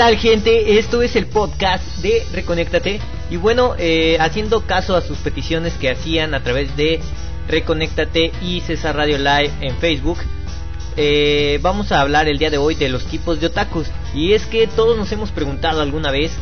Hola, ¿qué tal gente? Esto es el podcast de Reconéctate. Y bueno, eh, haciendo caso a sus peticiones que hacían a través de Reconéctate y César Radio Live en Facebook, eh, vamos a hablar el día de hoy de los tipos de otakus. Y es que todos nos hemos preguntado alguna vez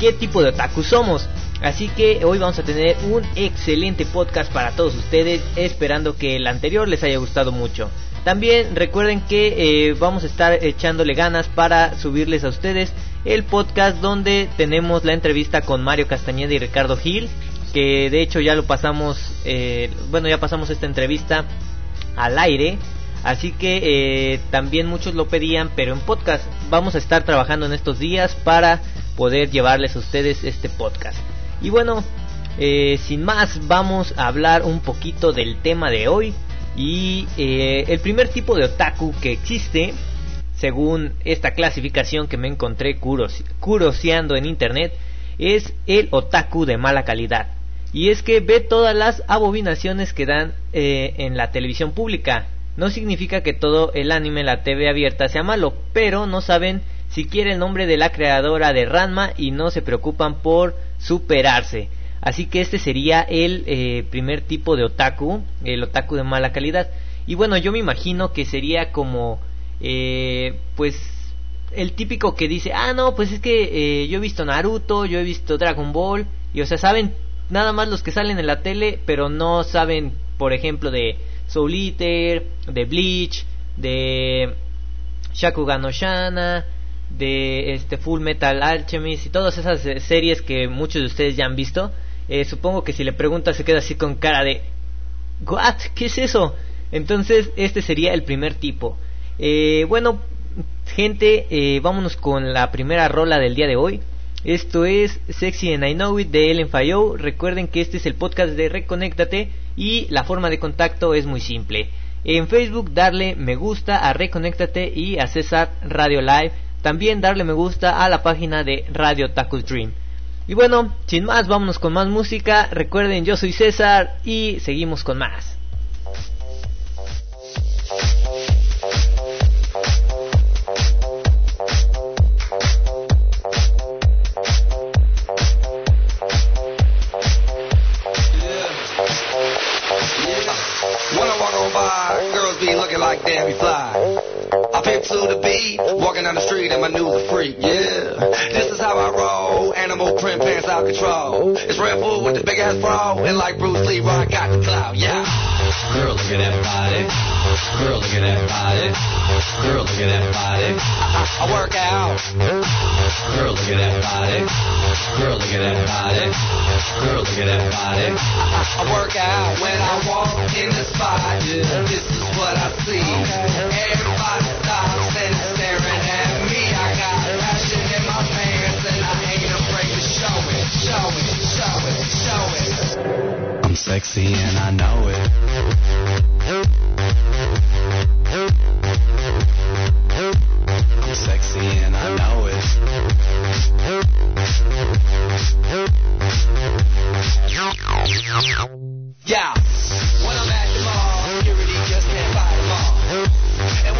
qué tipo de otakus somos. Así que hoy vamos a tener un excelente podcast para todos ustedes, esperando que el anterior les haya gustado mucho. También recuerden que eh, vamos a estar echándole ganas para subirles a ustedes el podcast donde tenemos la entrevista con Mario Castañeda y Ricardo Gil, que de hecho ya lo pasamos, eh, bueno ya pasamos esta entrevista al aire. Así que eh, también muchos lo pedían, pero en podcast vamos a estar trabajando en estos días para poder llevarles a ustedes este podcast. Y bueno, eh, sin más, vamos a hablar un poquito del tema de hoy. Y eh, el primer tipo de otaku que existe, según esta clasificación que me encontré curoseando en internet, es el otaku de mala calidad. Y es que ve todas las abominaciones que dan eh, en la televisión pública. No significa que todo el anime en la TV abierta sea malo, pero no saben siquiera el nombre de la creadora de Ranma y no se preocupan por superarse. Así que este sería el eh, primer tipo de otaku, el otaku de mala calidad. Y bueno, yo me imagino que sería como, eh, pues, el típico que dice, ah, no, pues es que eh, yo he visto Naruto, yo he visto Dragon Ball, y o sea, saben nada más los que salen en la tele, pero no saben, por ejemplo, de Soul Eater, de Bleach, de Shakugan no de este Full Metal Alchemist y todas esas eh, series que muchos de ustedes ya han visto, eh, supongo que si le preguntas se queda así con cara de ¿What? ¿Qué es eso? Entonces este sería el primer tipo. Eh, bueno, gente, vámonos con la primera rola del día de hoy. Esto es Sexy and I Know It de Ellen Fayou. Recuerden que este es el podcast de Reconéctate y la forma de contacto es muy simple. En Facebook darle me gusta a Reconéctate y a César Radio Live también darle me gusta a la página de Radio Tacos Dream. Y bueno, sin más, vámonos con más música. Recuerden, yo soy César y seguimos con más. to the beat. Walking down the street and my new a freak, yeah. This is how I roll. Animal print pants out control. It's Red Bull with the big ass bra. And like Bruce Lee, I got the clout, yeah. Girl, look at that body. Girl, look at that body. Girl, look at that body. I, I work out. Girl, look at that body. Girl, look at that body. Girl, look at that body. I, I work out when I walk in the spot. Yeah, this is what I see. Everybody stops and show it, show it, show it, show it. I'm sexy and I know it.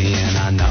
And I know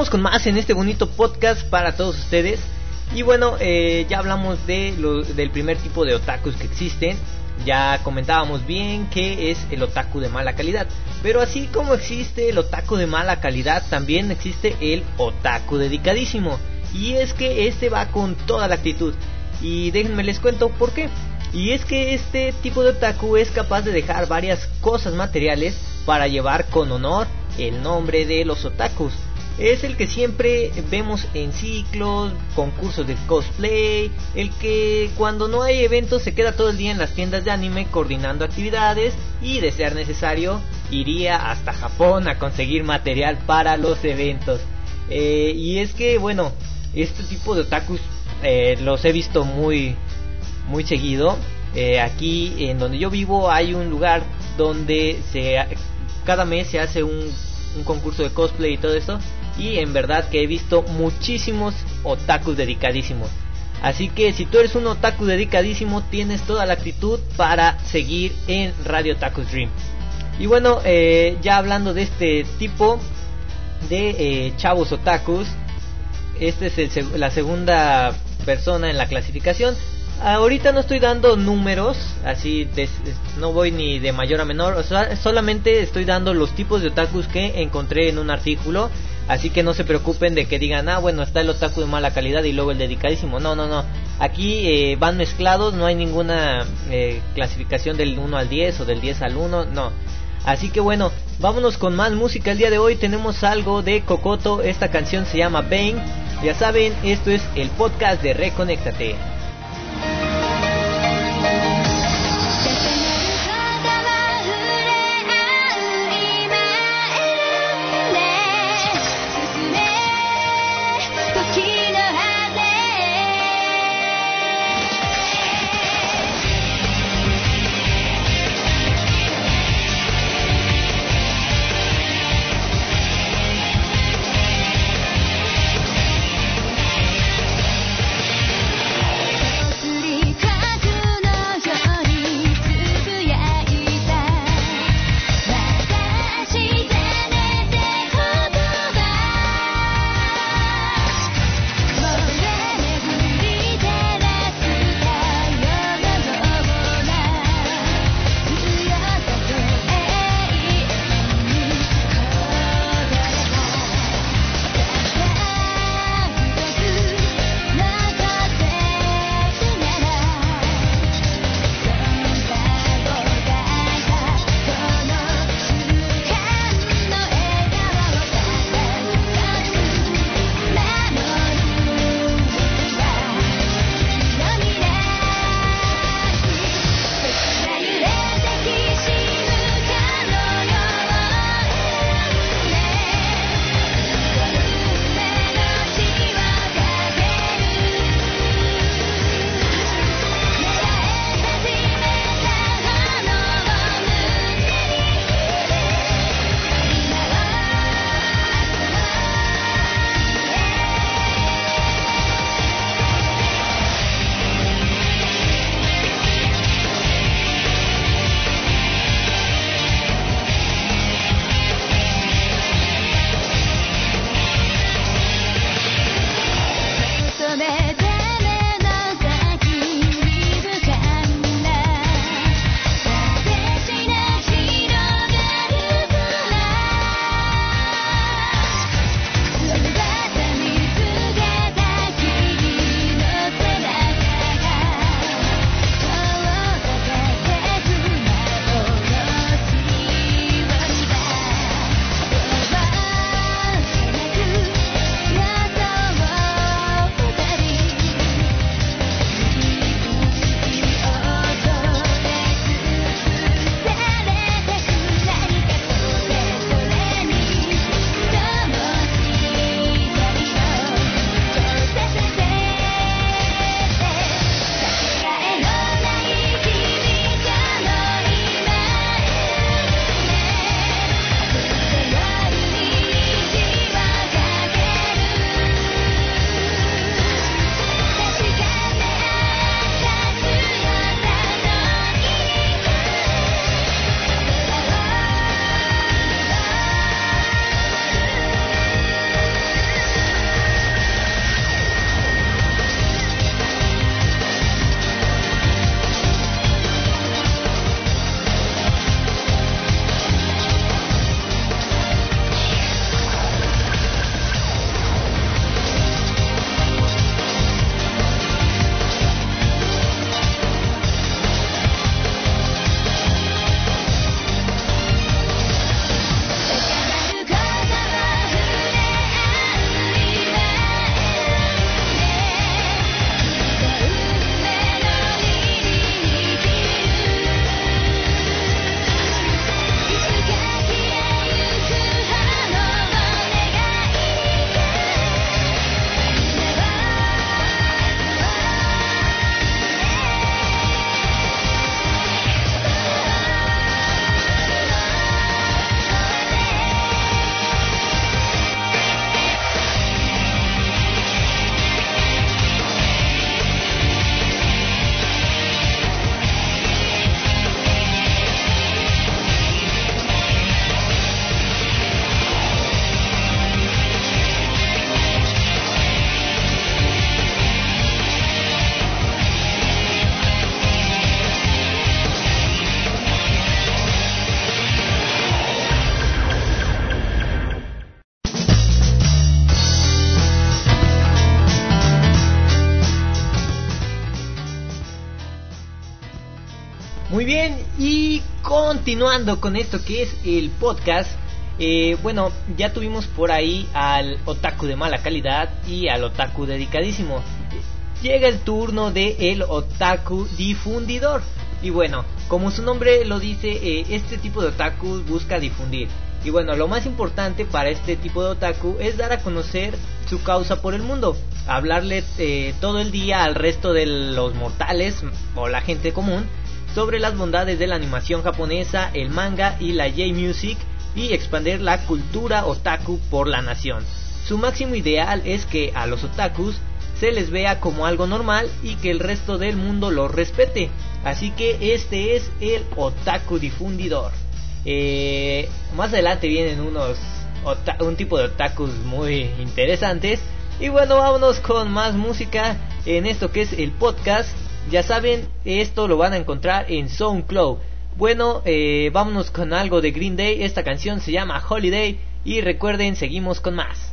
Continuamos con más en este bonito podcast para todos ustedes. Y bueno, eh, ya hablamos de lo, del primer tipo de otakus que existen. Ya comentábamos bien que es el otaku de mala calidad. Pero así como existe el otaku de mala calidad, también existe el otaku dedicadísimo. Y es que este va con toda la actitud. Y déjenme les cuento por qué. Y es que este tipo de otaku es capaz de dejar varias cosas materiales para llevar con honor el nombre de los otakus es el que siempre vemos en ciclos, concursos de cosplay, el que cuando no hay eventos se queda todo el día en las tiendas de anime coordinando actividades y de ser necesario iría hasta Japón a conseguir material para los eventos. Eh, y es que bueno, este tipo de otakus eh, los he visto muy, muy seguido. Eh, aquí en donde yo vivo hay un lugar donde se cada mes se hace un, un concurso de cosplay y todo eso y en verdad que he visto muchísimos otakus dedicadísimos. Así que si tú eres un otaku dedicadísimo, tienes toda la actitud para seguir en Radio Otaku Dream. Y bueno, eh, ya hablando de este tipo de eh, chavos otakus, esta es la segunda persona en la clasificación. Ahorita no estoy dando números, así no voy ni de mayor a menor, solamente estoy dando los tipos de otakus que encontré en un artículo Así que no se preocupen de que digan, ah, bueno, está el otaku de mala calidad y luego el dedicadísimo. No, no, no. Aquí eh, van mezclados, no hay ninguna eh, clasificación del 1 al 10 o del 10 al 1, no. Así que bueno, vámonos con más música. El día de hoy tenemos algo de Cocoto. Esta canción se llama Bang. Ya saben, esto es el podcast de Reconéctate. Continuando con esto que es el podcast, eh, bueno, ya tuvimos por ahí al otaku de mala calidad y al otaku dedicadísimo. Llega el turno de el otaku difundidor. Y bueno, como su nombre lo dice, eh, este tipo de otaku busca difundir. Y bueno, lo más importante para este tipo de otaku es dar a conocer su causa por el mundo, hablarle eh, todo el día al resto de los mortales o la gente común sobre las bondades de la animación japonesa, el manga y la J-Music y expandir la cultura otaku por la nación. Su máximo ideal es que a los otakus se les vea como algo normal y que el resto del mundo lo respete. Así que este es el otaku difundidor. Eh, más adelante vienen unos un tipo de otakus muy interesantes. Y bueno, vámonos con más música en esto que es el podcast. Ya saben, esto lo van a encontrar en SoundCloud. Bueno, eh, vámonos con algo de Green Day. Esta canción se llama Holiday. Y recuerden, seguimos con más.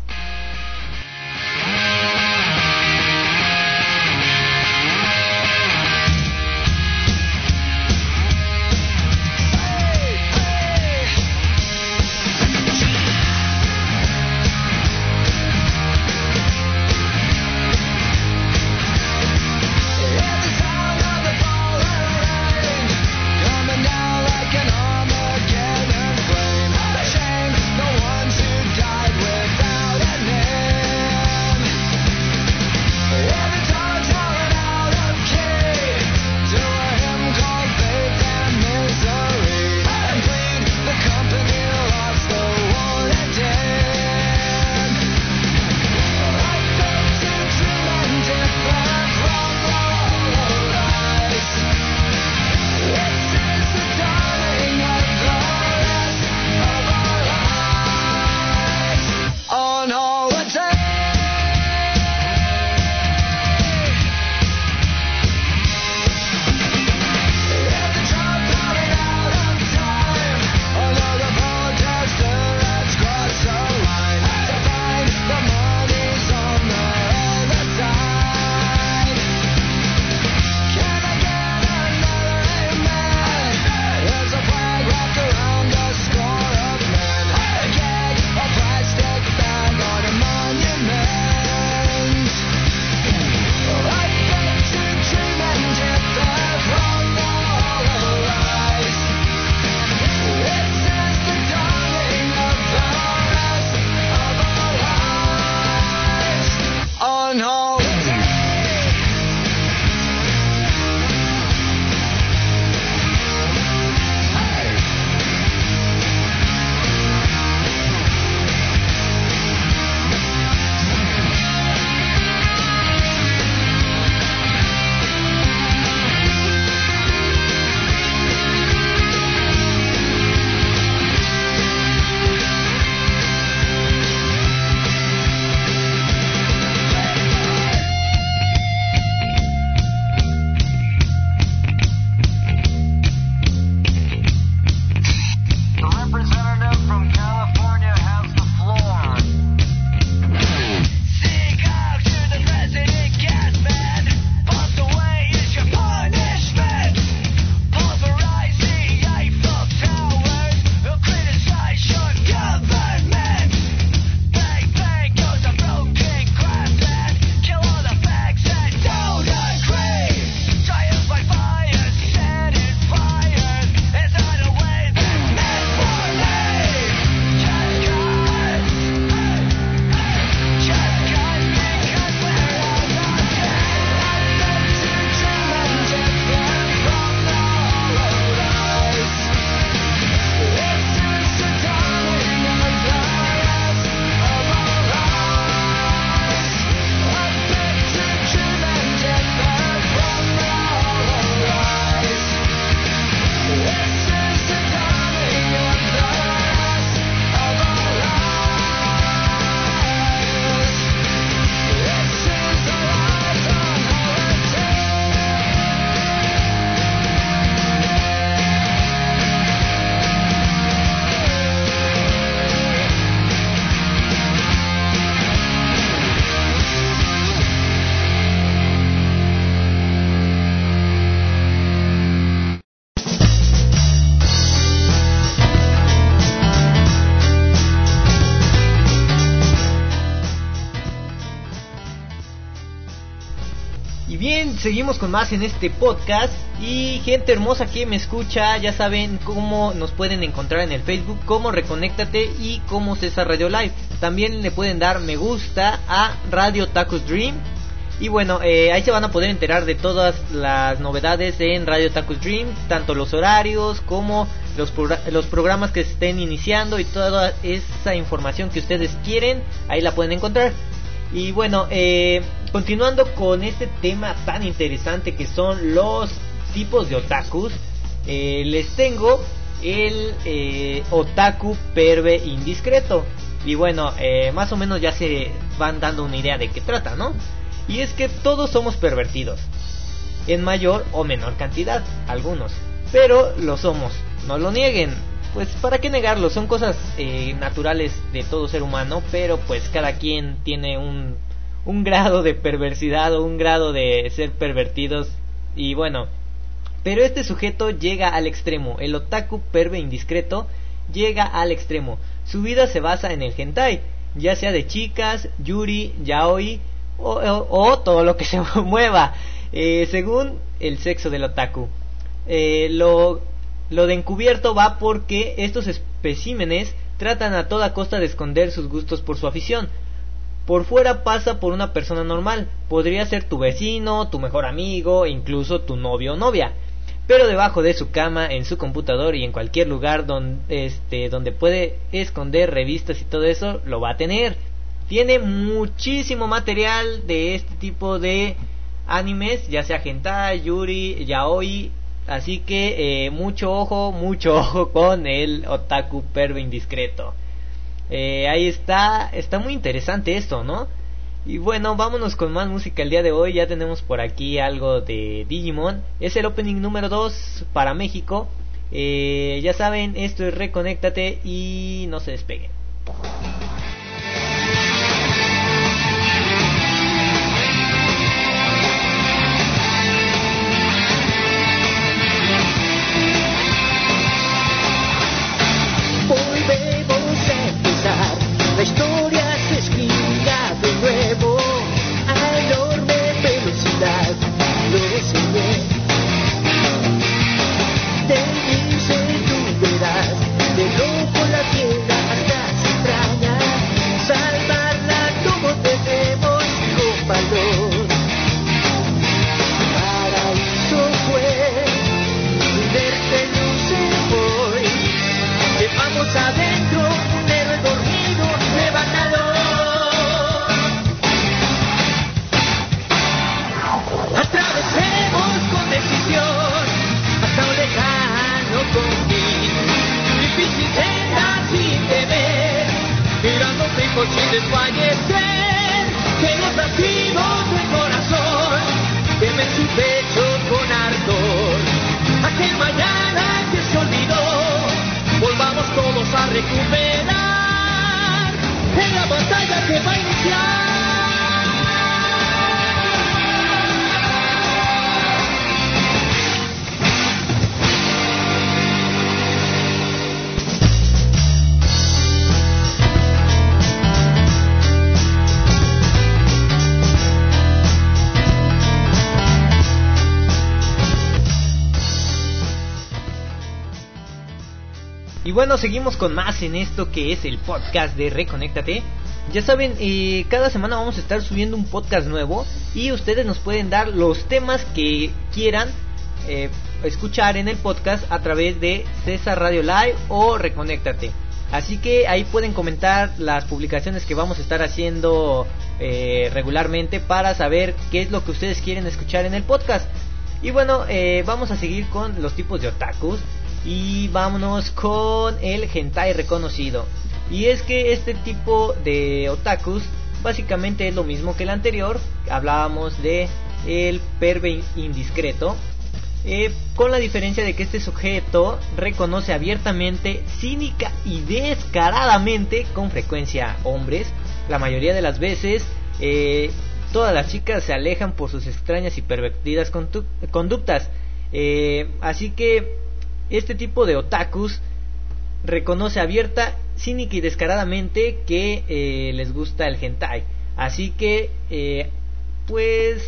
Seguimos con más en este podcast y gente hermosa que me escucha, ya saben cómo nos pueden encontrar en el Facebook, como Reconéctate y como César Radio Live. También le pueden dar me gusta a Radio Tacos Dream. Y bueno, eh, ahí se van a poder enterar de todas las novedades en Radio Tacos Dream, tanto los horarios como los, los programas que se estén iniciando y toda esa información que ustedes quieren, ahí la pueden encontrar. Y bueno, eh, continuando con este tema tan interesante que son los tipos de otakus, eh, les tengo el eh, otaku perve indiscreto. Y bueno, más o menos ya se van dando una idea de qué trata, ¿no? Y es que todos somos pervertidos, en mayor o menor cantidad, algunos, pero lo somos, no lo nieguen, pues para qué negarlo, son cosas eh, naturales de todo ser humano, pero pues cada quien tiene un, un grado de perversidad o un grado de ser pervertidos. Y bueno, pero este sujeto llega al extremo, el otaku perve indiscreto llega al extremo, su vida se basa en el hentai, ya sea de chicas, yuri, yaoi o, todo lo que se mueva, eh, según el sexo del otaku. Eh, lo lo de encubierto va porque estos especímenes tratan a toda costa de esconder sus gustos por su afición. Por fuera pasa por una persona normal, podría ser tu vecino, tu mejor amigo, incluso tu novio o novia. Pero debajo de su cama, en su computador y en cualquier lugar donde, este, donde puede esconder revistas y todo eso, lo va a tener. Tiene muchísimo material de este tipo de animes, ya sea hentai, yuri, yaoi, Así que eh, mucho ojo, mucho ojo con el otaku perro indiscreto. Eh, ahí está, está muy interesante esto, ¿no? Y bueno, vámonos con más música el día de hoy. Ya tenemos por aquí algo de Digimon. Es el opening número 2 para México. Eh, ya saben, esto es Reconéctate y no se despeguen. Seguimos con más en esto que es el podcast de Reconéctate. Ya saben, eh, cada semana vamos a estar subiendo un podcast nuevo y ustedes nos pueden dar los temas que quieran eh, escuchar en el podcast a través de César Radio Live o Reconéctate. Así que ahí pueden comentar las publicaciones que vamos a estar haciendo eh, regularmente para saber qué es lo que ustedes quieren escuchar en el podcast. Y bueno, vamos a seguir con los tipos de otakus. Y vámonos con el hentai reconocido. Y es que este tipo de otakus básicamente es lo mismo que el anterior. Hablábamos de el perve indiscreto. Eh, con la diferencia de que este sujeto reconoce abiertamente, cínica y descaradamente, con frecuencia hombres, la mayoría de las veces, eh, todas las chicas se alejan por sus extrañas y pervertidas conductas. Eh, así que este tipo de otakus reconoce abierta, cínica y descaradamente que eh, les gusta el hentai. Así que, eh, pues,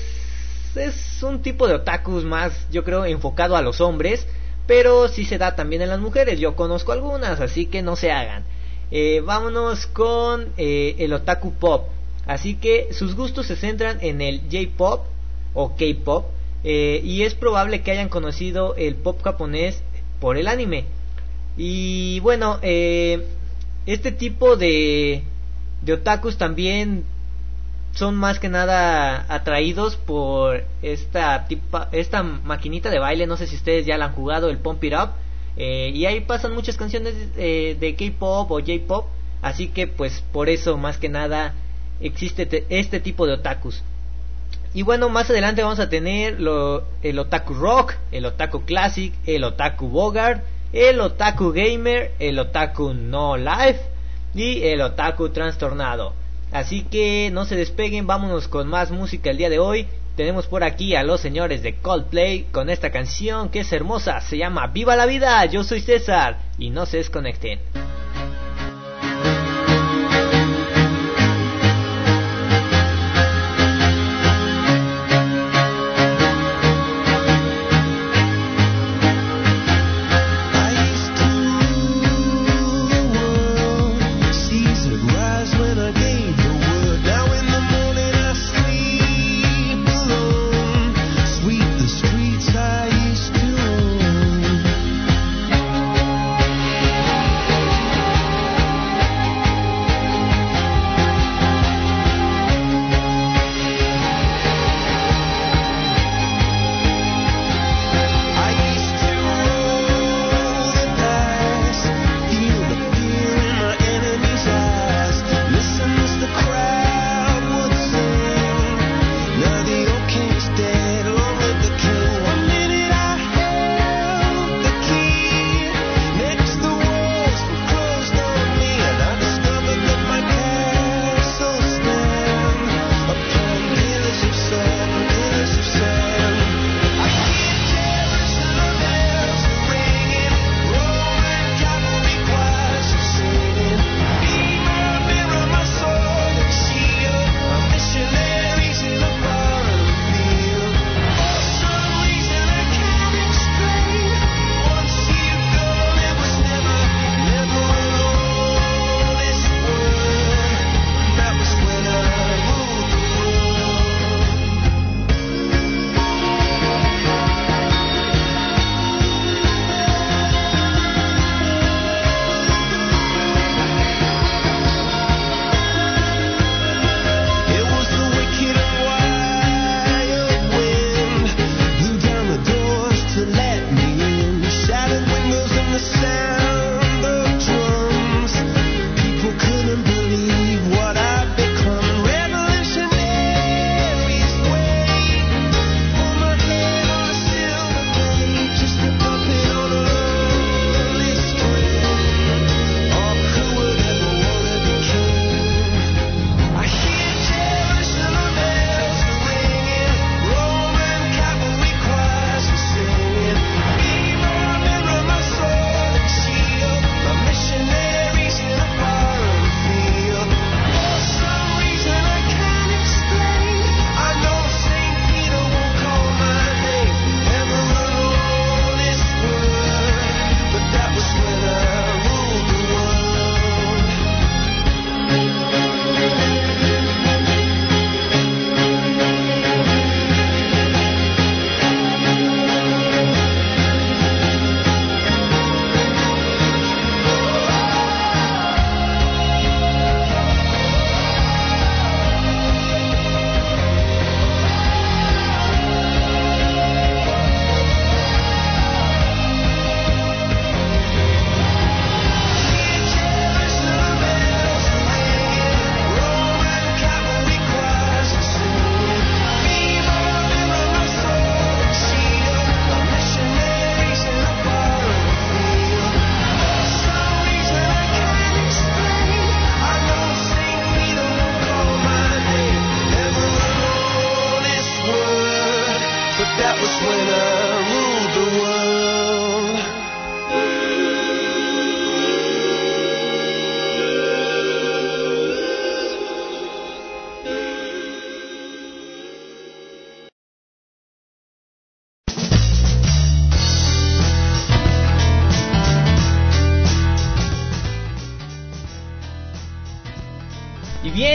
es un tipo de otakus más, yo creo, enfocado a los hombres, pero sí se da también en las mujeres. Yo conozco algunas, así que no se hagan. Eh, vámonos con el otaku pop. Así que sus gustos se centran en el J-pop o K-pop y es probable que hayan conocido el pop japonés por el anime. Y bueno, este tipo de, de otakus también son más que nada atraídos por esta tipa, esta maquinita de baile, no sé si ustedes ya la han jugado, el Pump It Up, eh, y ahí pasan muchas canciones eh, de K-pop o J-pop, así que pues por eso más que nada existe este tipo de otakus. Y bueno, más adelante vamos a tener lo, el otaku rock, el otaku classic, el otaku bogart, el otaku gamer, el otaku no life y el otaku trastornado. Así que no se despeguen, vámonos con más música el día de hoy. Tenemos por aquí a los señores de Coldplay con esta canción que es hermosa, se llama Viva la vida, yo soy César y no se desconecten.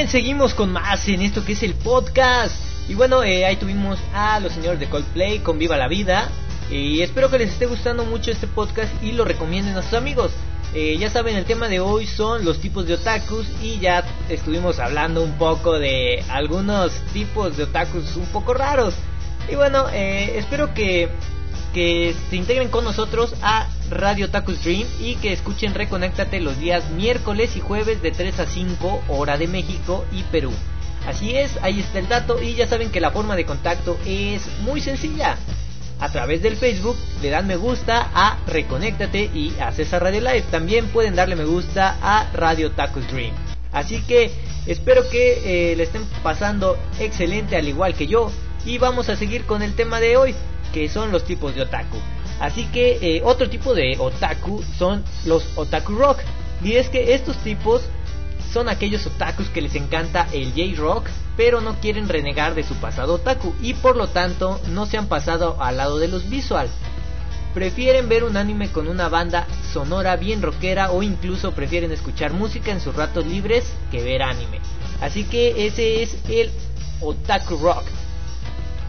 Bien, seguimos con más en esto que es el podcast. Y bueno, eh, ahí tuvimos a los señores de Coldplay con Viva la Vida. Y espero que les esté gustando mucho este podcast y lo recomienden a sus amigos. Eh, ya saben, el tema de hoy son los tipos de otakus y ya estuvimos hablando un poco de algunos tipos de otakus un poco raros. Y bueno, eh, espero que, que se integren con nosotros a Radio Otakus Dream y que escuchen Reconéctate los días miércoles y jueves de 3 a 5 hora de México y Perú. Así es, ahí está el dato y ya saben que la forma de contacto es muy sencilla a través del Facebook, le dan me gusta a Reconéctate y a César Radio Live. También pueden darle me gusta a Radio Tacos Dream. Así que espero que eh, le estén pasando excelente al igual que yo. Y vamos a seguir con el tema de hoy, que son los tipos de otaku. Así que eh, otro tipo de otaku son los otaku rock. Y es que estos tipos son aquellos otakus que les encanta el J-Rock, pero no quieren renegar de su pasado otaku y por lo tanto no se han pasado al lado de los visual. Prefieren ver un anime con una banda sonora bien rockera o incluso prefieren escuchar música en sus ratos libres que ver anime. Así que ese es el otaku rock.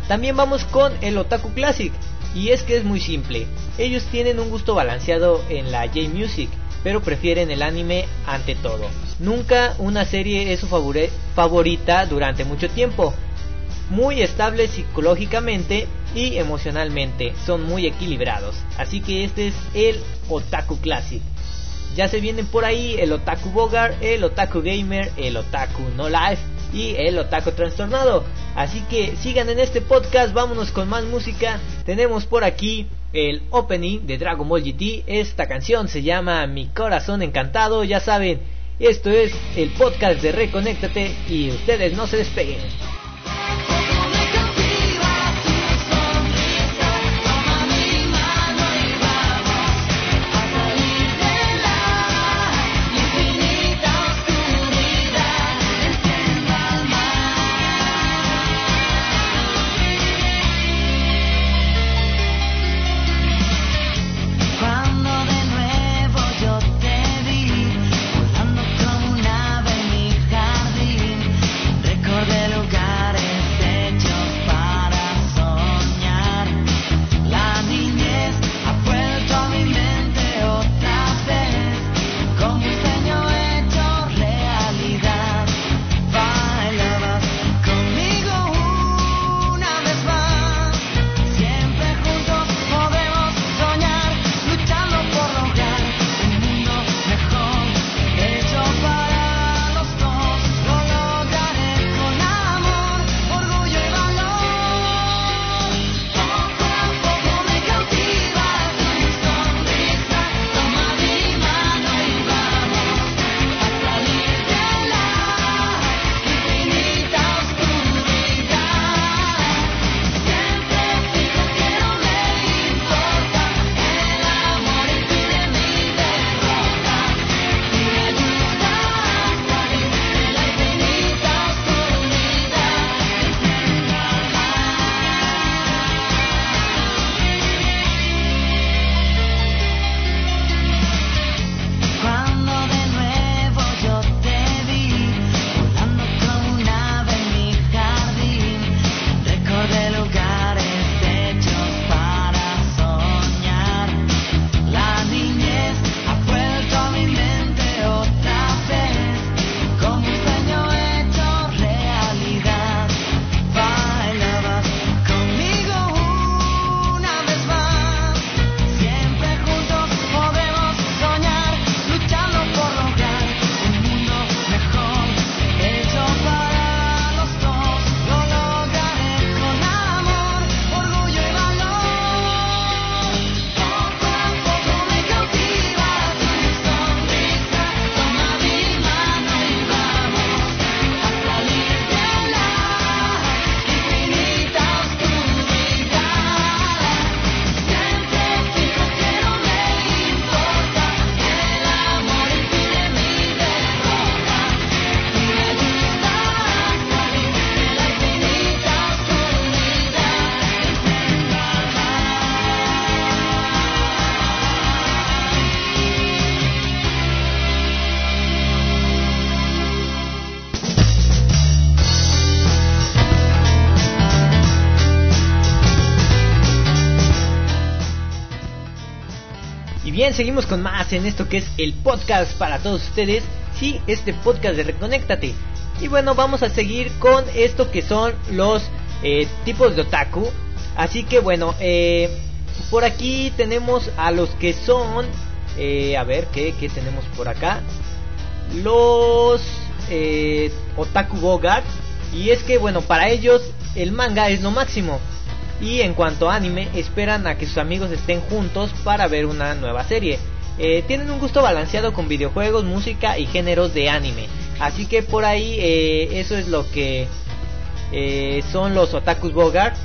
También vamos con el otaku classic y es que es muy simple. Ellos tienen un gusto balanceado en la J-Music pero prefieren el anime ante todo. Nunca una serie es su favorita durante mucho tiempo. Muy estables psicológicamente y emocionalmente, son muy equilibrados. Así que este es el Otaku Classic. Ya se vienen por ahí el Otaku Bogar, el Otaku Gamer, el Otaku No Life y el Otaku Trastornado. Así que sigan en este podcast, vámonos con más música. Tenemos por aquí el opening de Dragon Ball GT. Esta canción se llama Mi Corazón Encantado. Ya saben, esto es el podcast de Reconéctate y ustedes no se despeguen. Seguimos con más en esto que es el podcast para todos ustedes. Sí, este podcast de Reconéctate. Y bueno, vamos a seguir con esto que son los eh, tipos de otaku. Así que bueno, eh, por aquí tenemos a los que son... Eh, a ver, ¿qué, ¿qué tenemos por acá? Los otaku bogart. Y es que bueno, para ellos el manga es lo máximo. Y en cuanto a anime, esperan a que sus amigos estén juntos para ver una nueva serie. Eh, tienen un gusto balanceado con videojuegos, música y géneros de anime. Así que por ahí eh, eso es lo que eh, son los otakus Bogart.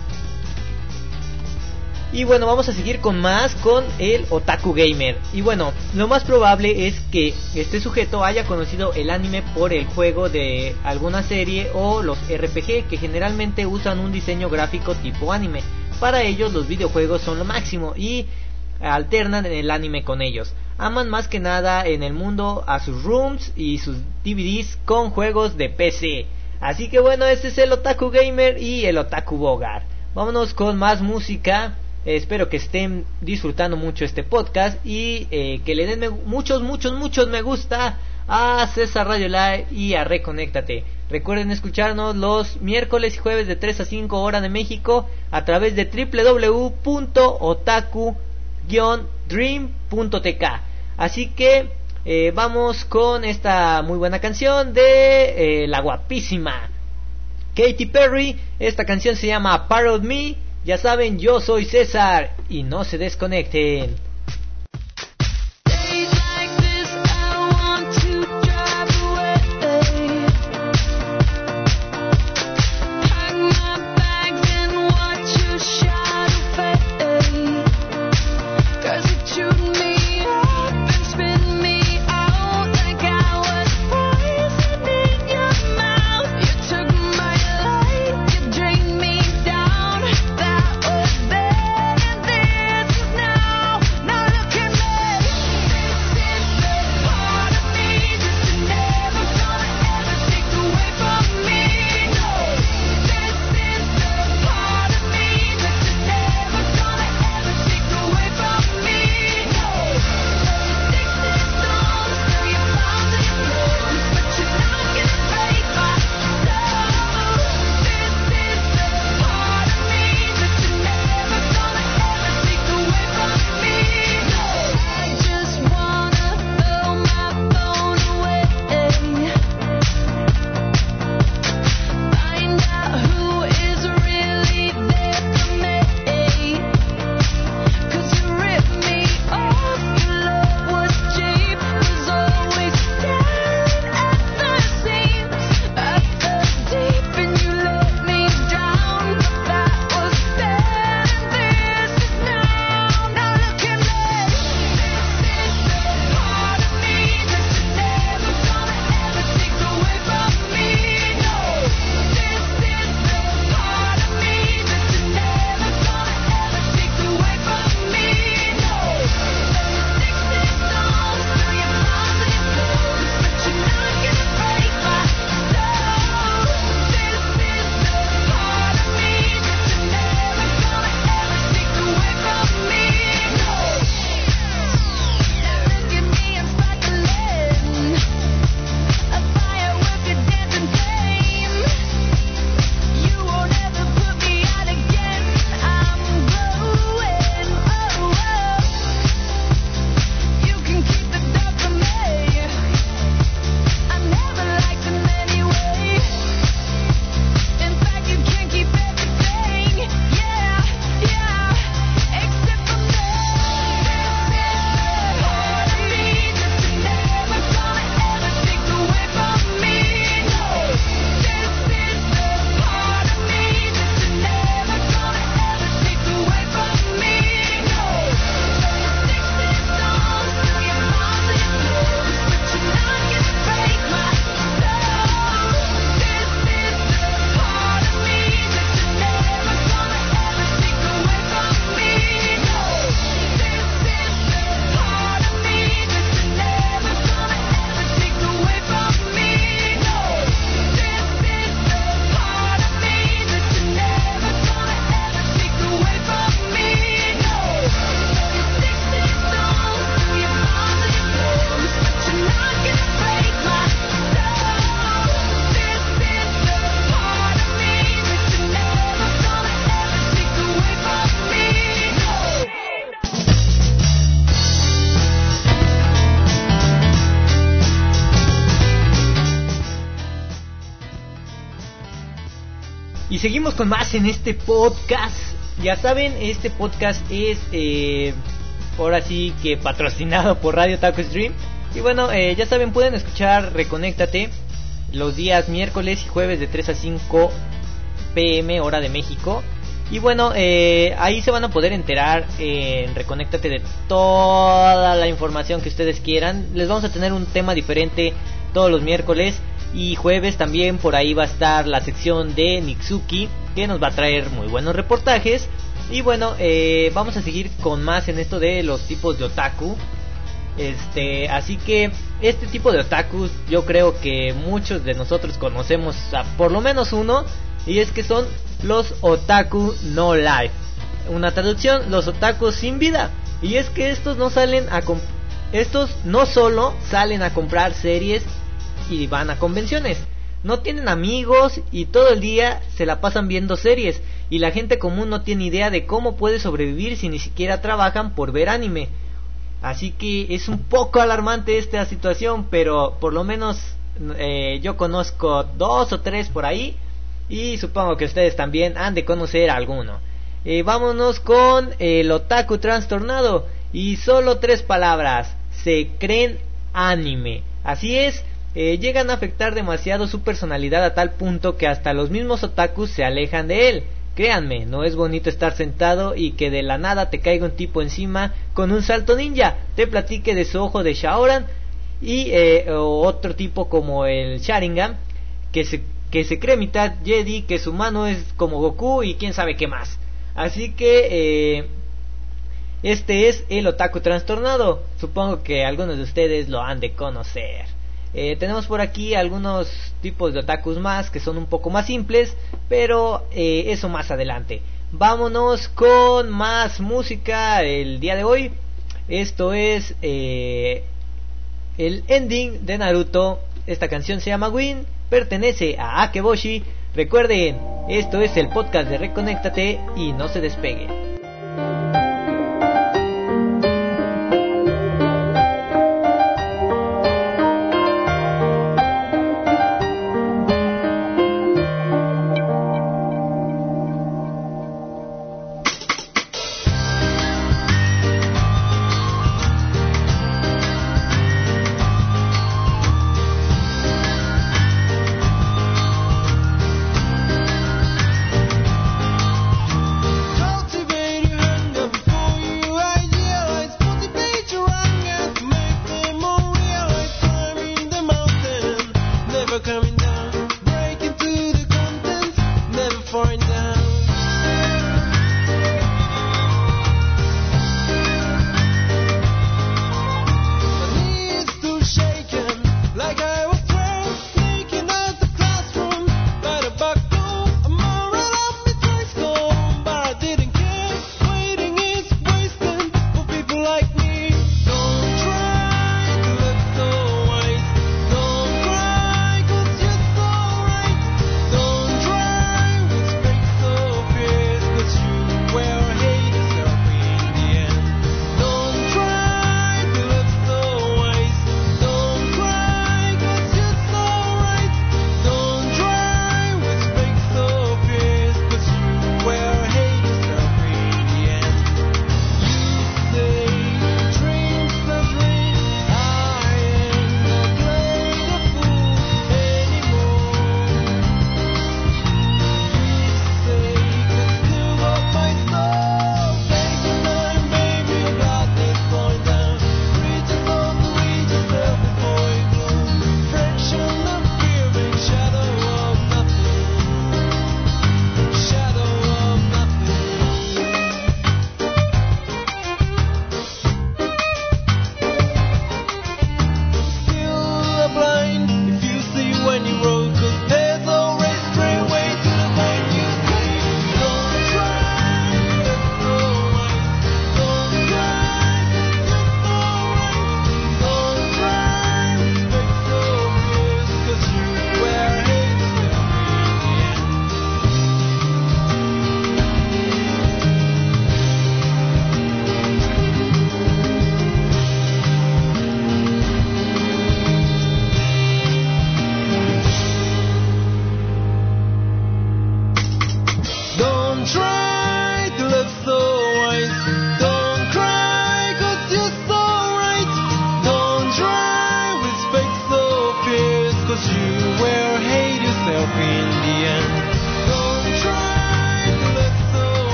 Y bueno, vamos a seguir con más con el otaku gamer. Y bueno, lo más probable es que este sujeto haya conocido el anime por el juego de alguna serie o los RPG que generalmente usan un diseño gráfico tipo anime. Para ellos los videojuegos son lo máximo y alternan el anime con ellos. Aman más que nada en el mundo a sus rooms y sus DVDs con juegos de PC. Así que bueno, este es el Otaku Gamer y el Otaku Bogar. Vámonos con más música. Espero que estén disfrutando mucho este podcast y eh, que le den muchos, muchos, muchos me gusta a César Radio Live y a Reconéctate. Recuerden escucharnos los miércoles y jueves de 3 a 5 horas de México a través de www.otaku-dream.tk. Así que eh, vamos con esta muy buena canción de eh, la guapísima Katy Perry. Esta canción se llama Part of Me. Ya saben, yo soy César y no se desconecten. Más en este podcast. Ya saben, este podcast es eh, ahora sí que patrocinado por Radio Taco Stream. Y bueno, eh, ya saben, pueden escuchar Reconéctate los días miércoles y jueves de 3 a 5 pm hora de México. Y bueno, eh, ahí se van a poder enterar en Reconéctate de toda la información que ustedes quieran. Les vamos a tener un tema diferente todos los miércoles y jueves también por ahí va a estar la sección de Nixuki que nos va a traer muy buenos reportajes. Y bueno, eh, vamos a seguir con más en esto de los tipos de otaku. Este, así que este tipo de otakus yo creo que muchos de nosotros conocemos a por lo menos uno y es que son los otaku no life. Una traducción, los otakus sin vida. Y es que estos no salen a estos no solo salen a comprar series y van a convenciones. No tienen amigos y todo el día se la pasan viendo series y la gente común no tiene idea de cómo puede sobrevivir si ni siquiera trabajan por ver anime. Así que es un poco alarmante esta situación, pero por lo menos eh, yo conozco dos o tres por ahí y supongo que ustedes también han de conocer alguno. Eh, vámonos con el otaku trastornado y solo tres palabras. Se creen anime. Así es, eh, llegan a afectar demasiado su personalidad a tal punto que hasta los mismos otakus se alejan de él. Créanme, no es bonito estar sentado y que de la nada te caiga un tipo encima con un salto ninja, te platique de su ojo de Shaoran y eh, otro tipo como el Sharingan que se, cree mitad Jedi, que su mano es como Goku y quién sabe qué más. Así que eh, este es el otaku trastornado. Supongo que algunos de ustedes lo han de conocer. Eh, tenemos por aquí algunos tipos de otakus más que son un poco más simples, pero eh, eso más adelante. Vámonos con más música el día de hoy. Esto es eh, el ending de Naruto. Esta canción se llama Win, pertenece a Akeboshi. Recuerden, esto es el podcast de Reconéctate y no se despeguen.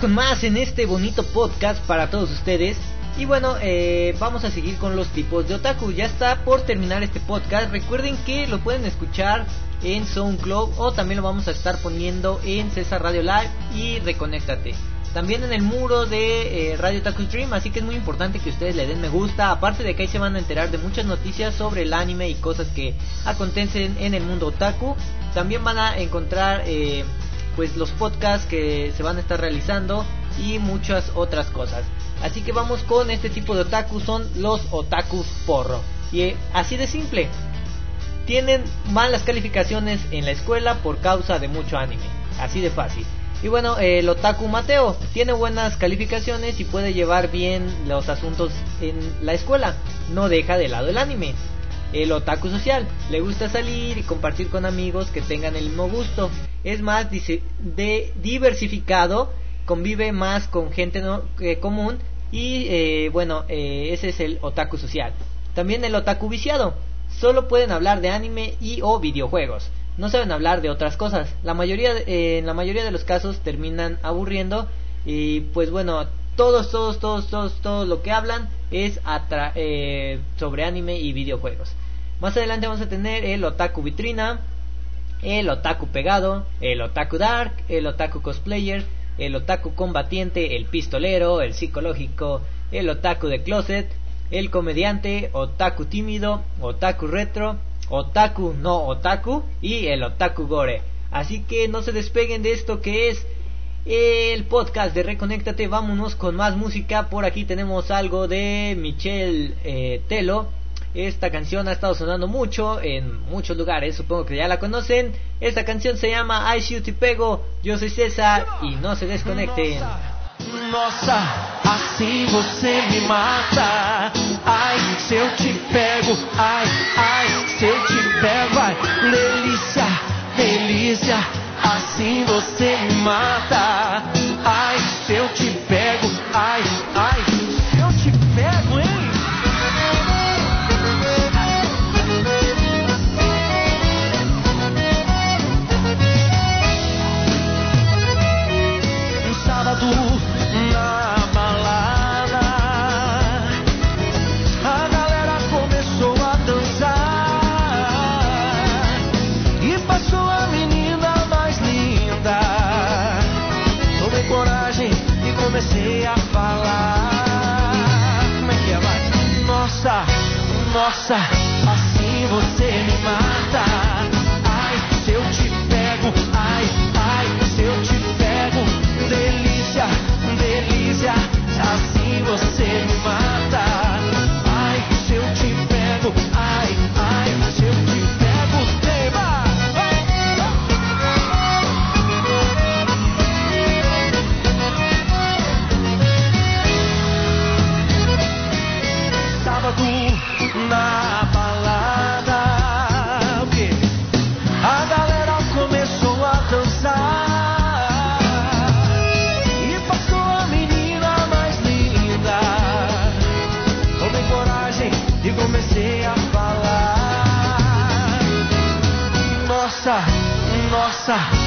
Con más en este bonito podcast para todos ustedes. Y bueno, eh, vamos a seguir con los tipos de otaku. Ya está por terminar este podcast. Recuerden que lo pueden escuchar en SoundCloud o también lo vamos a estar poniendo en César Radio Live y Reconéctate. También en el muro de eh, Radio Otaku Stream, así que es muy importante que ustedes le den me gusta. Aparte de que ahí se van a enterar de muchas noticias sobre el anime y cosas que acontecen en el mundo otaku. También van a encontrar eh, pues los podcasts que se van a estar realizando y muchas otras cosas. Así que vamos con este tipo de otaku, son los otakus porro. Y eh, así de simple, tienen malas calificaciones en la escuela por causa de mucho anime, así de fácil. Y bueno, el otaku Mateo tiene buenas calificaciones y puede llevar bien los asuntos en la escuela, no deja de lado el anime. El otaku social, le gusta salir y compartir con amigos que tengan el mismo gusto. Es más dice, de diversificado, convive más con gente no, eh, común y eh, bueno, eh, ese es el otaku social. También el otaku viciado, solo pueden hablar de anime y o videojuegos. No saben hablar de otras cosas. La mayoría, en la mayoría de los casos terminan aburriendo y pues bueno, todos, todos, todos, todos, todo lo que hablan es sobre anime y videojuegos. Más adelante vamos a tener el otaku vitrina, el otaku pegado, el otaku dark, el otaku cosplayer, el otaku combatiente, el pistolero, el psicológico, el otaku de closet, el comediante, otaku tímido, otaku retro, otaku no otaku y el otaku gore. Así que no se despeguen de esto que es el podcast de Reconéctate. Vámonos con más música. Por aquí tenemos algo de Michelle eh, Telo esta canción ha estado sonando mucho en muchos lugares, supongo que ya la conocen. Esta canción se llama I Shoot y Pego. Yo soy César y no se desconecten. Nossa, assim você me mata. Ai, se eu te pego, ai, ai, se eu te pego, ai, delícia. Assim você me mata. Ai, se eu te pego, ai, ai, nossa, assim você nossa,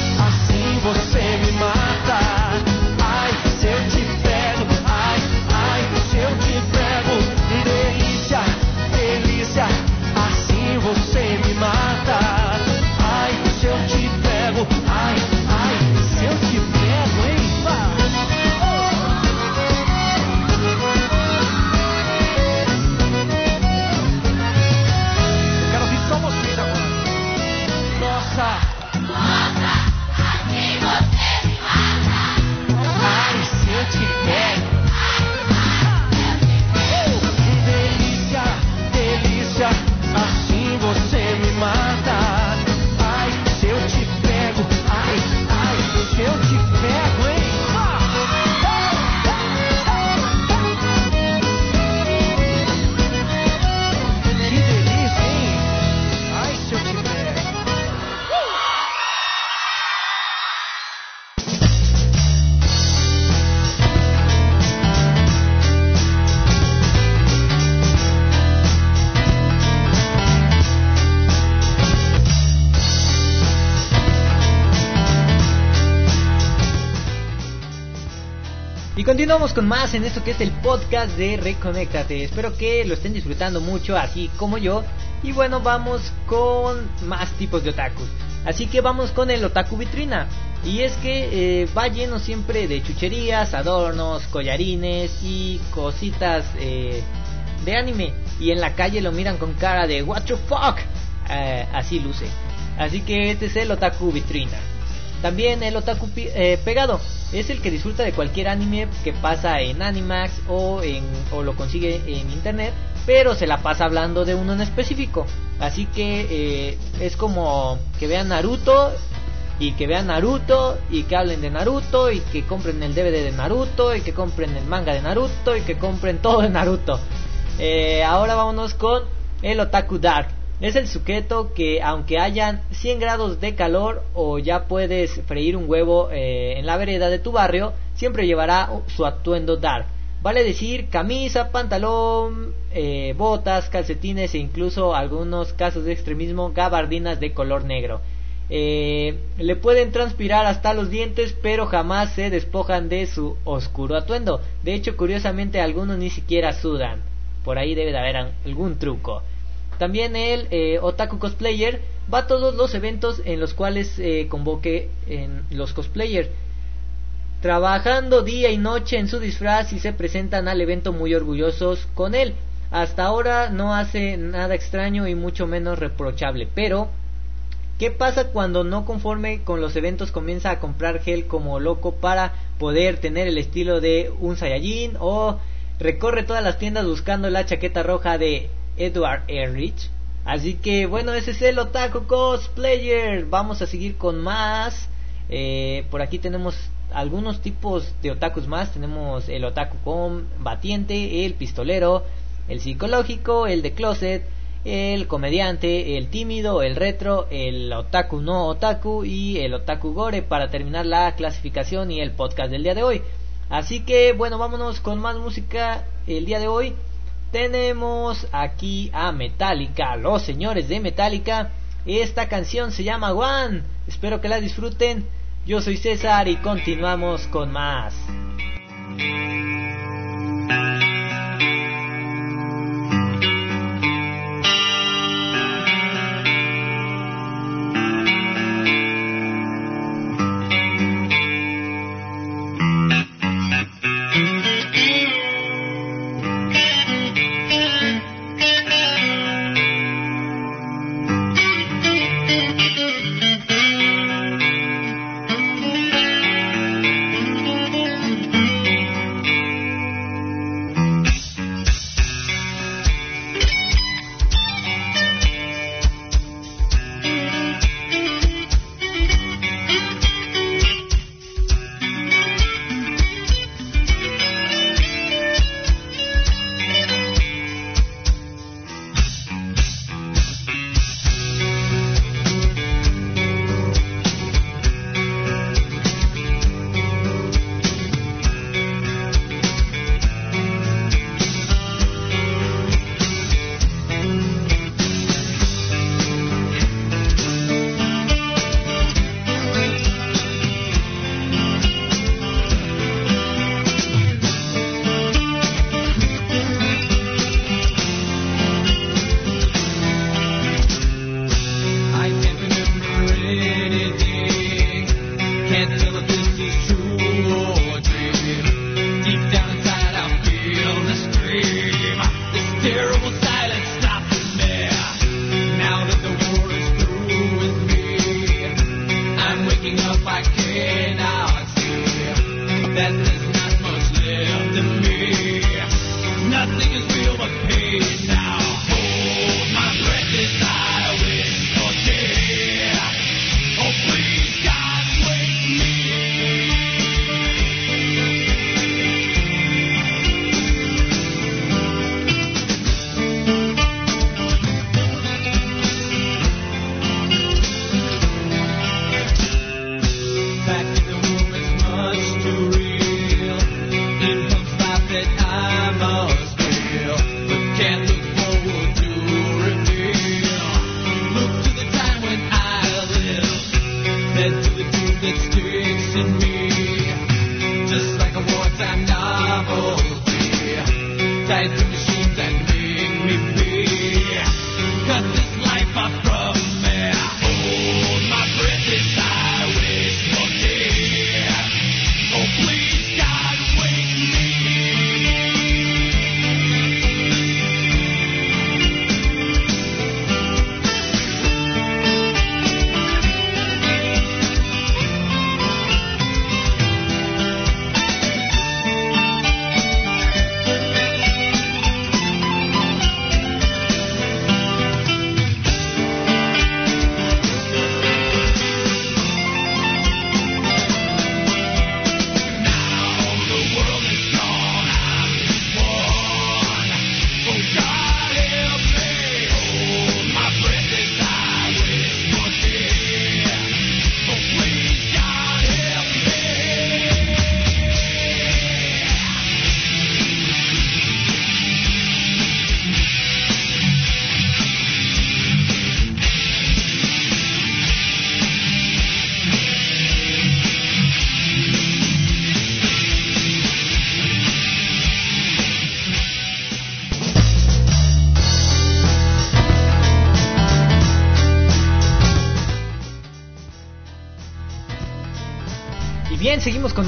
Con más en esto que es el podcast de Reconéctate. Espero que lo estén disfrutando mucho, así como yo. Y bueno, vamos con más tipos de otakus. Así que vamos con el otaku vitrina. Y es que eh, va lleno siempre de chucherías, adornos, collarines y cositas eh, de anime. Y en la calle lo miran con cara de What the fuck. Eh, así luce. Así que este es el otaku vitrina. También el otaku pegado es el que disfruta de cualquier anime que pasa en Animax o, en, o lo consigue en internet, pero se la pasa hablando de uno en específico. Así que eh, es como que vean Naruto y que vean Naruto y que hablen de Naruto y que compren el DVD de Naruto y que compren el manga de Naruto y que compren todo de Naruto. Eh, ahora vámonos con el Otaku Dark. Es el sujeto que aunque hayan 100 grados de calor o ya puedes freír un huevo eh, en la vereda de tu barrio, siempre llevará su atuendo dark. Vale decir camisa, pantalón, eh, botas, calcetines e incluso algunos casos de extremismo gabardinas de color negro. Eh, le pueden transpirar hasta los dientes, pero jamás se despojan de su oscuro atuendo. De hecho, curiosamente, algunos ni siquiera sudan. Por ahí debe de haber algún truco. También el eh, Otaku Cosplayer va a todos los eventos en los cuales eh, convoque en los cosplayers. Trabajando día y noche en su disfraz y se presentan al evento muy orgullosos con él. Hasta ahora no hace nada extraño y mucho menos reprochable. Pero, ¿qué pasa cuando no conforme con los eventos comienza a comprar gel como loco para poder tener el estilo de un Saiyajin o recorre todas las tiendas buscando la chaqueta roja de Edward Erich. Así que bueno, ese es el Otaku Cosplayer. Vamos a seguir con más. Eh, por aquí tenemos algunos tipos de otakus más. Tenemos el otaku combatiente, el pistolero, el psicológico, el de closet, el comediante, el tímido, el retro, el otaku no otaku y el otaku gore para terminar la clasificación y el podcast del día de hoy. Así que bueno, vámonos con más música el día de hoy tenemos aquí a Metallica, los señores de Metallica. Esta canción se llama One. Espero que la disfruten. Yo soy César y continuamos con más.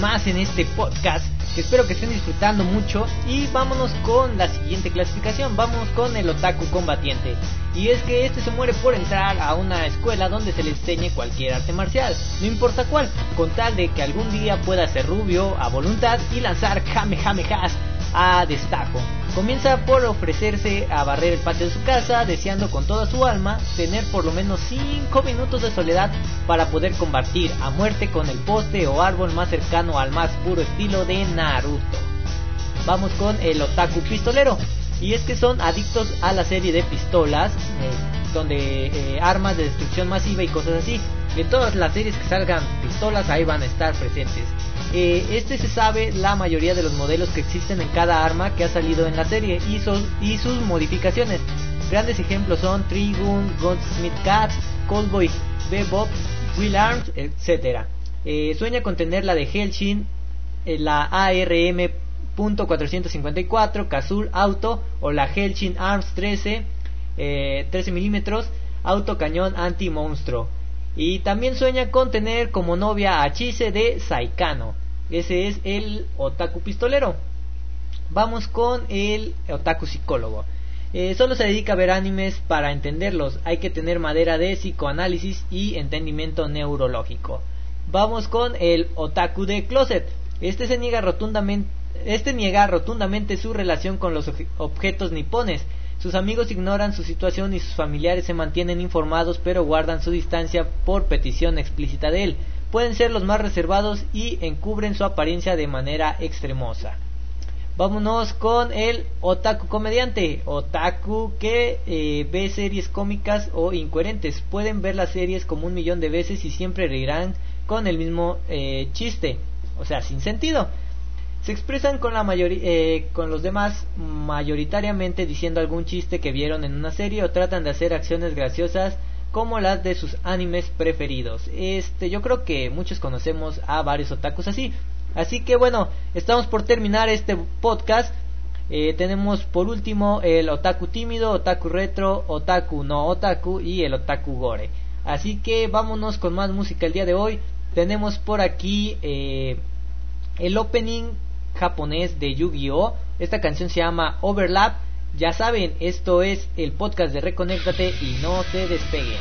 Más en este podcast espero que estén disfrutando mucho y vámonos con la siguiente clasificación, vamos con el otaku combatiente. Y es que este se muere por entrar a una escuela donde se le enseñe cualquier arte marcial, no importa cuál, con tal de que algún día pueda ser rubio a voluntad y lanzar kamehamehas a destajo. Comienza por ofrecerse a barrer el patio de su casa, deseando con toda su alma tener por lo menos 5 minutos de soledad para poder combatir a muerte con el poste o árbol más cercano al más puro estilo de Naruto. Vamos con el otaku pistolero. Y es que son adictos a la serie de pistolas, eh, donde eh, armas de destrucción masiva y cosas así. De todas las series que salgan pistolas, ahí van a estar presentes. Eh, este se sabe la mayoría de los modelos que existen en cada arma que ha salido en la serie y, sus modificaciones. Grandes ejemplos son Trigun, Gunsmith Cats, Coldboy Bebop, Will Arms, etc. Eh, sueña con tener la de Helshin, eh, la ARM .454 Kazul Auto o la Helshin Arms 13 13 milímetros auto cañón anti monstruo y también sueña con tener como novia a Chise de Saikano ese es el otaku pistolero. Vamos con el otaku psicólogo. Eh, solo se dedica a ver animes para entenderlos. Hay que tener madera de psicoanálisis y entendimiento neurológico. Vamos con el otaku de closet. Este se niega rotundamente, este niega rotundamente su relación con los objetos nipones. Sus amigos ignoran su situación y sus familiares se mantienen informados pero guardan su distancia por petición explícita de él pueden ser los más reservados y encubren su apariencia de manera extremosa. Vámonos con el otaku comediante, otaku que eh, ve series cómicas o incoherentes. Pueden ver las series como un millón de veces y siempre reirán con el mismo eh, chiste, o sea, sin sentido. Se expresan con, la eh, con los demás mayoritariamente diciendo algún chiste que vieron en una serie o tratan de hacer acciones graciosas como las de sus animes preferidos. Este, yo creo que muchos conocemos a varios otakus así. Así que bueno, estamos por terminar este podcast. Eh, tenemos por último el otaku tímido, otaku retro, otaku no otaku y el otaku gore. Así que vámonos con más música el día de hoy. Tenemos por aquí eh, el opening japonés de Yu-Gi-Oh! Esta canción se llama Overlap ya saben, esto es el podcast de Reconéctate y no se despeguen.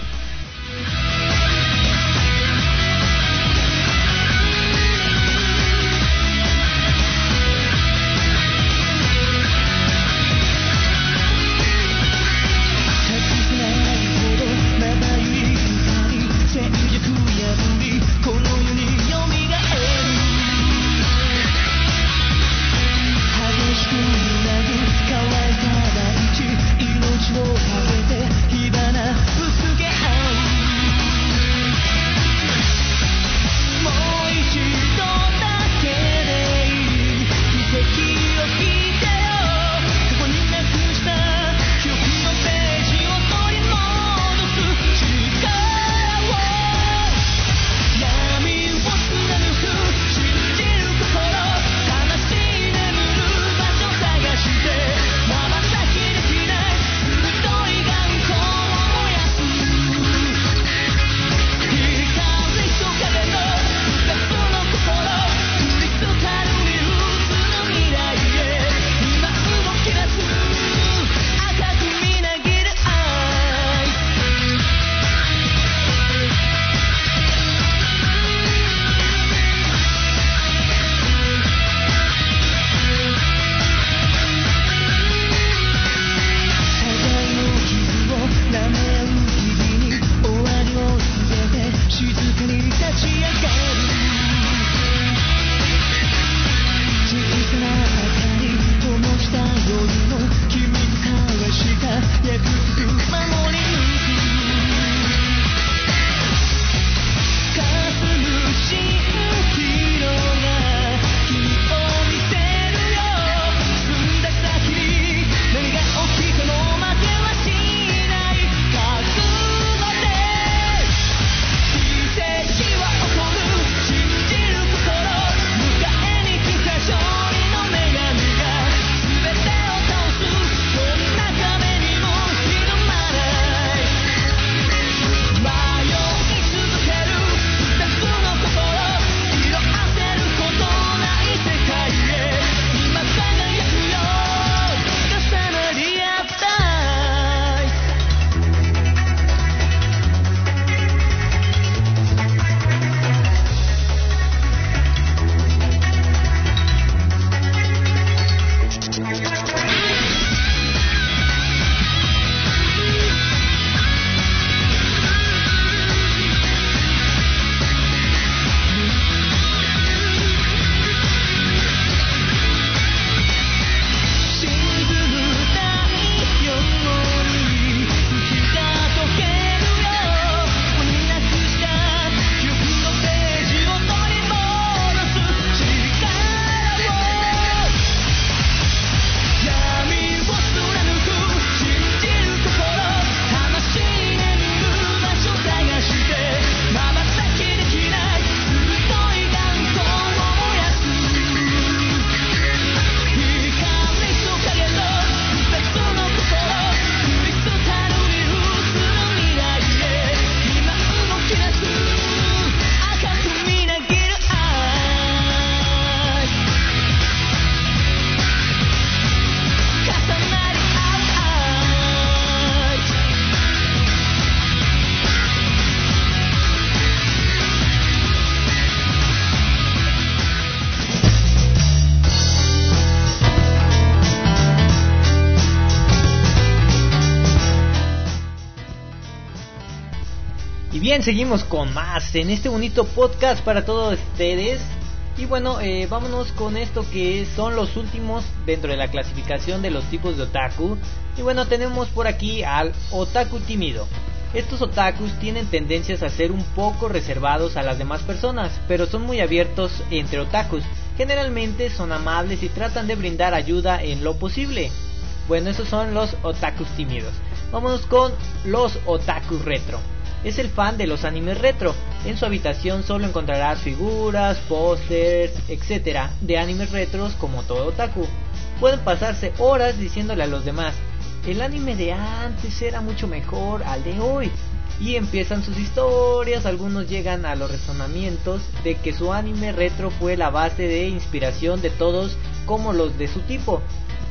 Seguimos con más en este bonito podcast para todos ustedes. Y bueno, eh, vámonos con esto que son los últimos dentro de la clasificación de los tipos de otaku. Y bueno, tenemos por aquí al otaku tímido. Estos otakus tienen tendencias a ser un poco reservados a las demás personas, pero son muy abiertos entre otakus. Generalmente son amables y tratan de brindar ayuda en lo posible. Bueno, esos son los otakus tímidos. Vámonos con los otakus retro es el fan de los animes retro. En su habitación solo encontrarás figuras, pósters, etc. de animes retros como todo otaku. Pueden pasarse horas diciéndole a los demás, el anime de antes era mucho mejor al de hoy. Y empiezan sus historias, algunos llegan a los razonamientos de que su anime retro fue la base de inspiración de todos como los de su tipo.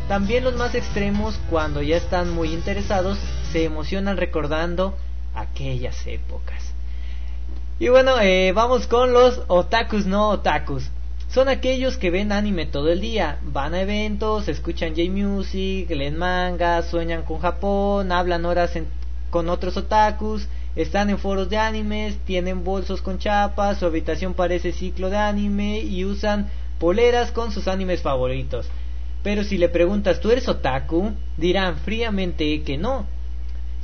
También los más extremos, cuando ya están muy interesados, se emocionan recordando aquellas épocas. Y bueno, eh, vamos con los otakus no otakus. Son aquellos que ven anime todo el día, van a eventos, escuchan J-Music, leen manga, sueñan con Japón, hablan horas con otros otakus, están en foros de animes, tienen bolsos con chapas, su habitación parece ciclo de anime y usan poleras con sus animes favoritos. Pero si le preguntas, ¿tú eres otaku? dirán fríamente que no,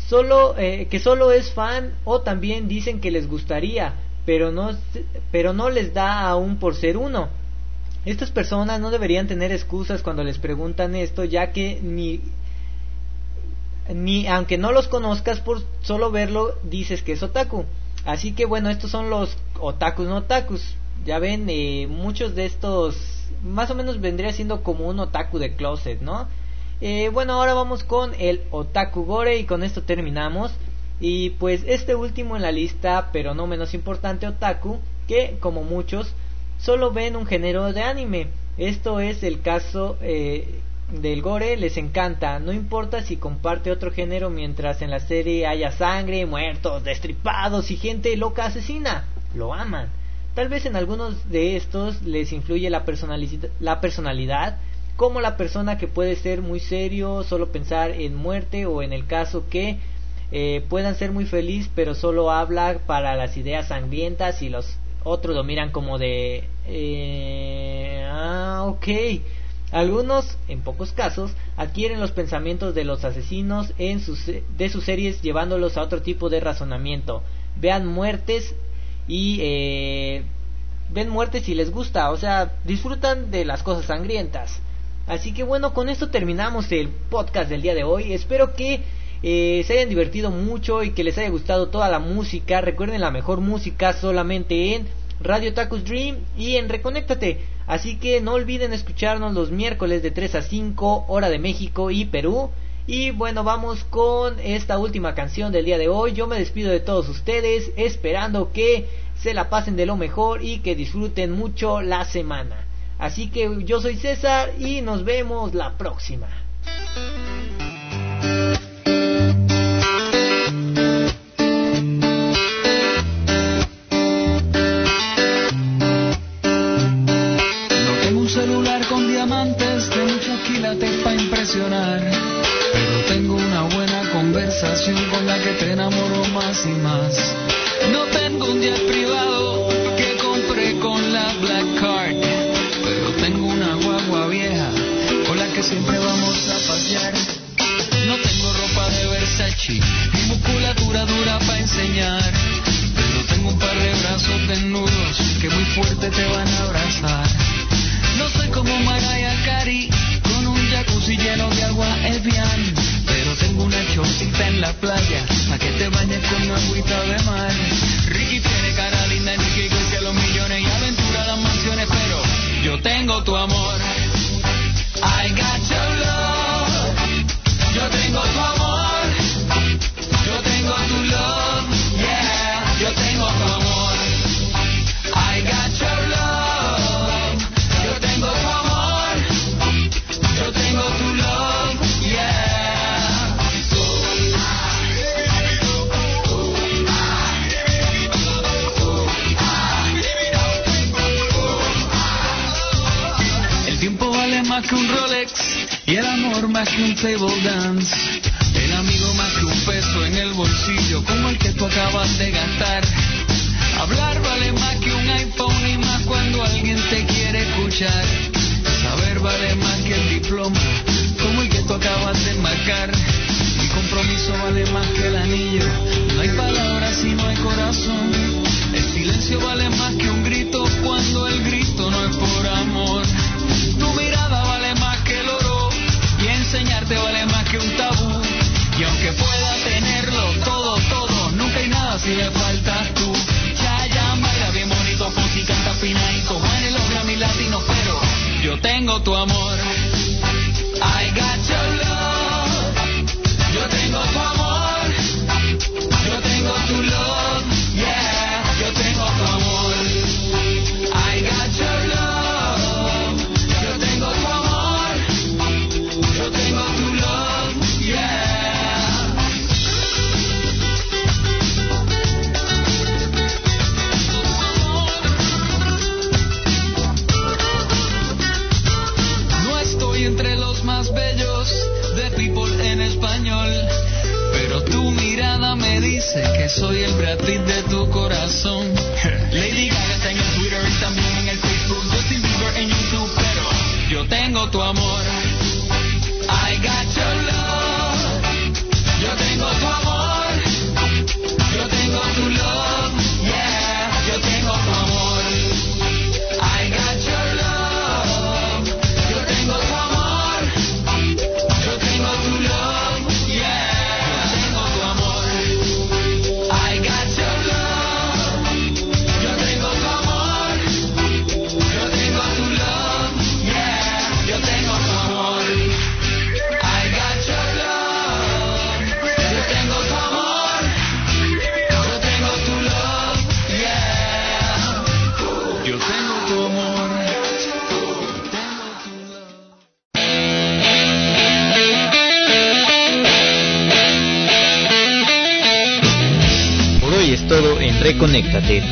solo eh, que solo es fan o también dicen que les gustaría pero no pero no les da aún por ser uno. Estas personas no deberían tener excusas cuando les preguntan esto ya que ni ni aunque no los conozcas por solo verlo dices que es otaku. Así que bueno estos son los otakus no otakus. Ya ven eh, muchos de estos más o menos vendría siendo como un otaku de closet no eh, bueno, ahora vamos con el Otaku Gore y con esto terminamos. Y pues este último en la lista, pero no menos importante, Otaku, que como muchos solo ven un género de anime. Esto es el caso eh, del gore, les encanta, no importa si comparte otro género mientras en la serie haya sangre, muertos, destripados y gente loca asesina, lo aman. Tal vez en algunos de estos les influye la, la personalidad como la persona que puede ser muy serio, solo pensar en muerte o en el caso que eh, puedan ser muy feliz pero solo habla para las ideas sangrientas y los otros lo miran como de eh, ah ok. Algunos en pocos casos adquieren los pensamientos de los asesinos en sus, de sus series llevándolos a otro tipo de razonamiento. Vean muertes y eh, ven muertes si les gusta o sea disfrutan de las cosas sangrientas Así que bueno, con esto terminamos el podcast del día de hoy. Espero que eh, se hayan divertido mucho y que les haya gustado toda la música. Recuerden la mejor música solamente en Radio Tacos Dream y en Reconéctate. Así que no olviden escucharnos los miércoles de 3 a 5 hora de México y Perú. Y bueno, vamos con esta última canción del día de hoy. Yo me despido de todos ustedes esperando que se la pasen de lo mejor y que disfruten mucho la semana. Así que yo soy César y nos vemos la próxima. be a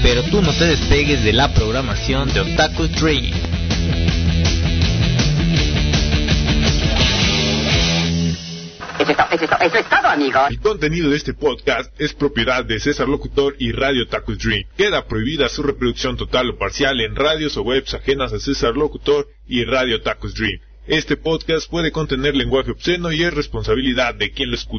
Pero tú no te despegues de la programación de Otaku Tree. Eso es, todo, eso, es todo. El contenido de este podcast es propiedad de César Locutor y Radio Taco Dream. Queda prohibida su reproducción total o parcial en radios o webs ajenas a César Locutor y Radio Taco Dream. Este podcast puede contener lenguaje obsceno y es responsabilidad de quien lo escucha.